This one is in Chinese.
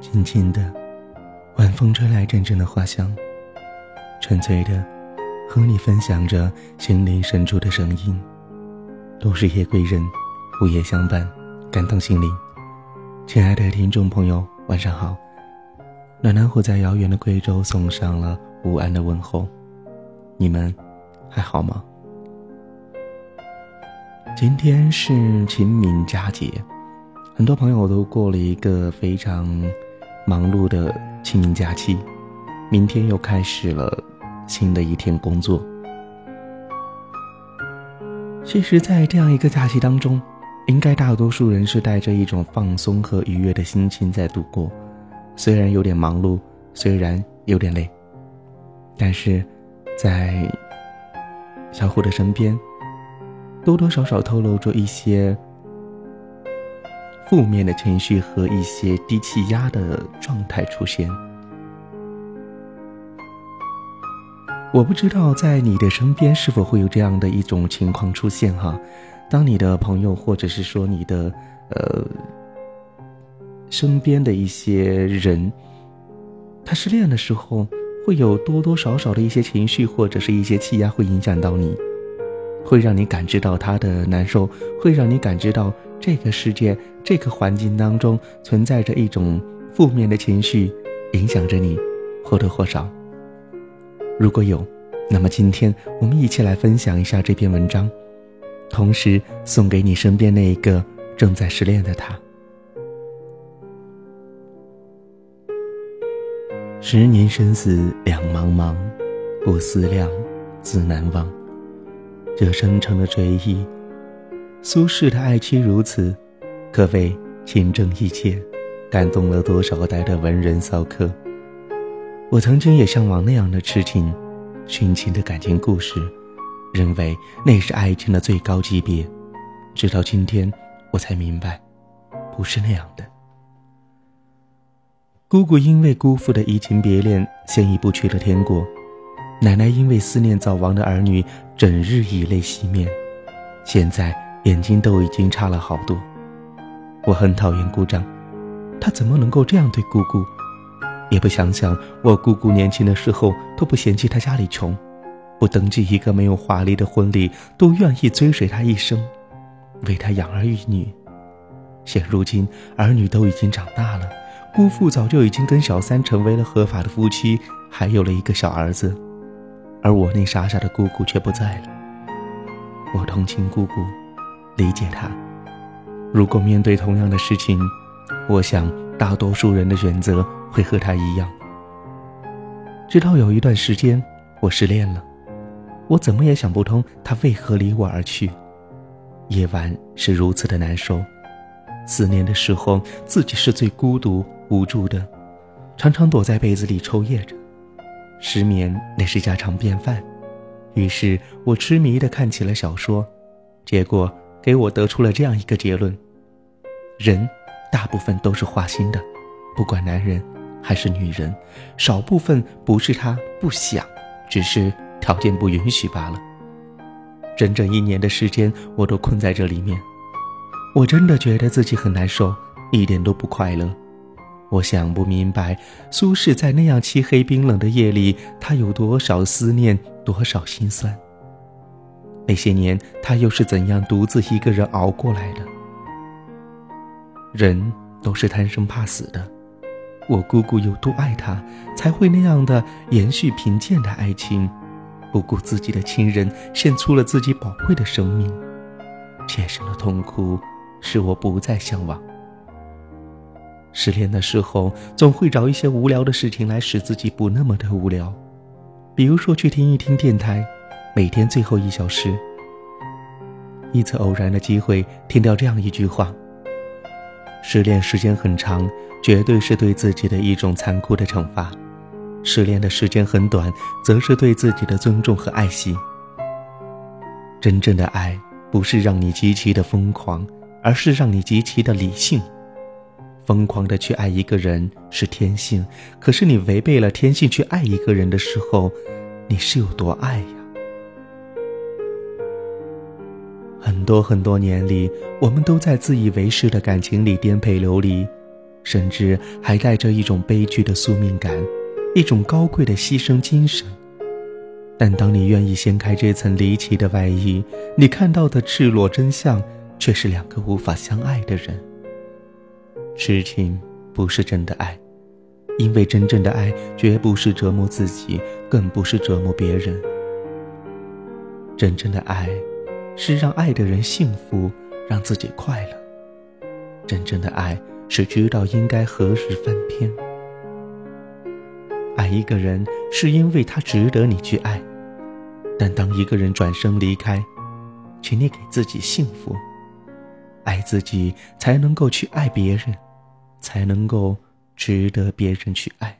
轻轻的，晚风吹来阵阵的花香，纯粹的和你分享着心灵深处的声音。都是夜归人，午夜相伴，感动心灵。亲爱的听众朋友，晚上好。暖暖虎在遥远的贵州送上了午安的问候，你们还好吗？今天是清明佳节，很多朋友都过了一个非常忙碌的清明假期，明天又开始了新的一天工作。其实，在这样一个假期当中，应该大多数人是带着一种放松和愉悦的心情在度过，虽然有点忙碌，虽然有点累，但是，在小虎的身边。多多少少透露着一些负面的情绪和一些低气压的状态出现。我不知道在你的身边是否会有这样的一种情况出现哈？当你的朋友或者是说你的呃身边的一些人，他失恋的时候，会有多多少少的一些情绪或者是一些气压会影响到你。会让你感知到他的难受，会让你感知到这个世界、这个环境当中存在着一种负面的情绪，影响着你，或多或少。如果有，那么今天我们一起来分享一下这篇文章，同时送给你身边那一个正在失恋的他。十年生死两茫茫，不思量，自难忘。这深沉的追忆，苏轼的爱妻如此，可谓情真意切，感动了多少代的文人骚客。我曾经也向往那样的痴情、殉情的感情故事，认为那是爱情的最高级别。直到今天，我才明白，不是那样的。姑姑因为姑父的移情别恋，先一步去了天国。奶奶因为思念早亡的儿女，整日以泪洗面，现在眼睛都已经差了好多。我很讨厌姑丈，他怎么能够这样对姑姑？也不想想我姑姑年轻的时候都不嫌弃他家里穷，不登记一个没有华丽的婚礼都愿意追随他一生，为他养儿育女。现如今儿女都已经长大了，姑父早就已经跟小三成为了合法的夫妻，还有了一个小儿子。而我那傻傻的姑姑却不在了。我同情姑姑，理解他。如果面对同样的事情，我想大多数人的选择会和他一样。直到有一段时间，我失恋了，我怎么也想不通他为何离我而去。夜晚是如此的难受，思念的时候，自己是最孤独无助的，常常躲在被子里抽噎着。失眠那是家常便饭，于是我痴迷的看起了小说，结果给我得出了这样一个结论：人大部分都是花心的，不管男人还是女人，少部分不是他不想，只是条件不允许罢了。整整一年的时间，我都困在这里面，我真的觉得自己很难受，一点都不快乐。我想不明白，苏轼在那样漆黑冰冷的夜里，他有多少思念，多少心酸。那些年，他又是怎样独自一个人熬过来的？人都是贪生怕死的，我姑姑有多爱他，才会那样的延续贫贱的爱情，不顾自己的亲人，献出了自己宝贵的生命。切身的痛苦，使我不再向往。失恋的时候，总会找一些无聊的事情来使自己不那么的无聊，比如说去听一听电台，每天最后一小时。一次偶然的机会，听到这样一句话：失恋时间很长，绝对是对自己的一种残酷的惩罚；失恋的时间很短，则是对自己的尊重和爱惜。真正的爱，不是让你极其的疯狂，而是让你极其的理性。疯狂的去爱一个人是天性，可是你违背了天性去爱一个人的时候，你是有多爱呀？多很多年里，我们都在自以为是的感情里颠沛流离，甚至还带着一种悲剧的宿命感，一种高贵的牺牲精神。但当你愿意掀开这层离奇的外衣，你看到的赤裸真相，却是两个无法相爱的人。痴情不是真的爱，因为真正的爱绝不是折磨自己，更不是折磨别人。真正的爱，是让爱的人幸福，让自己快乐。真正的爱。是知道应该何时翻篇。爱一个人是因为他值得你去爱，但当一个人转身离开，请你给自己幸福。爱自己才能够去爱别人，才能够值得别人去爱。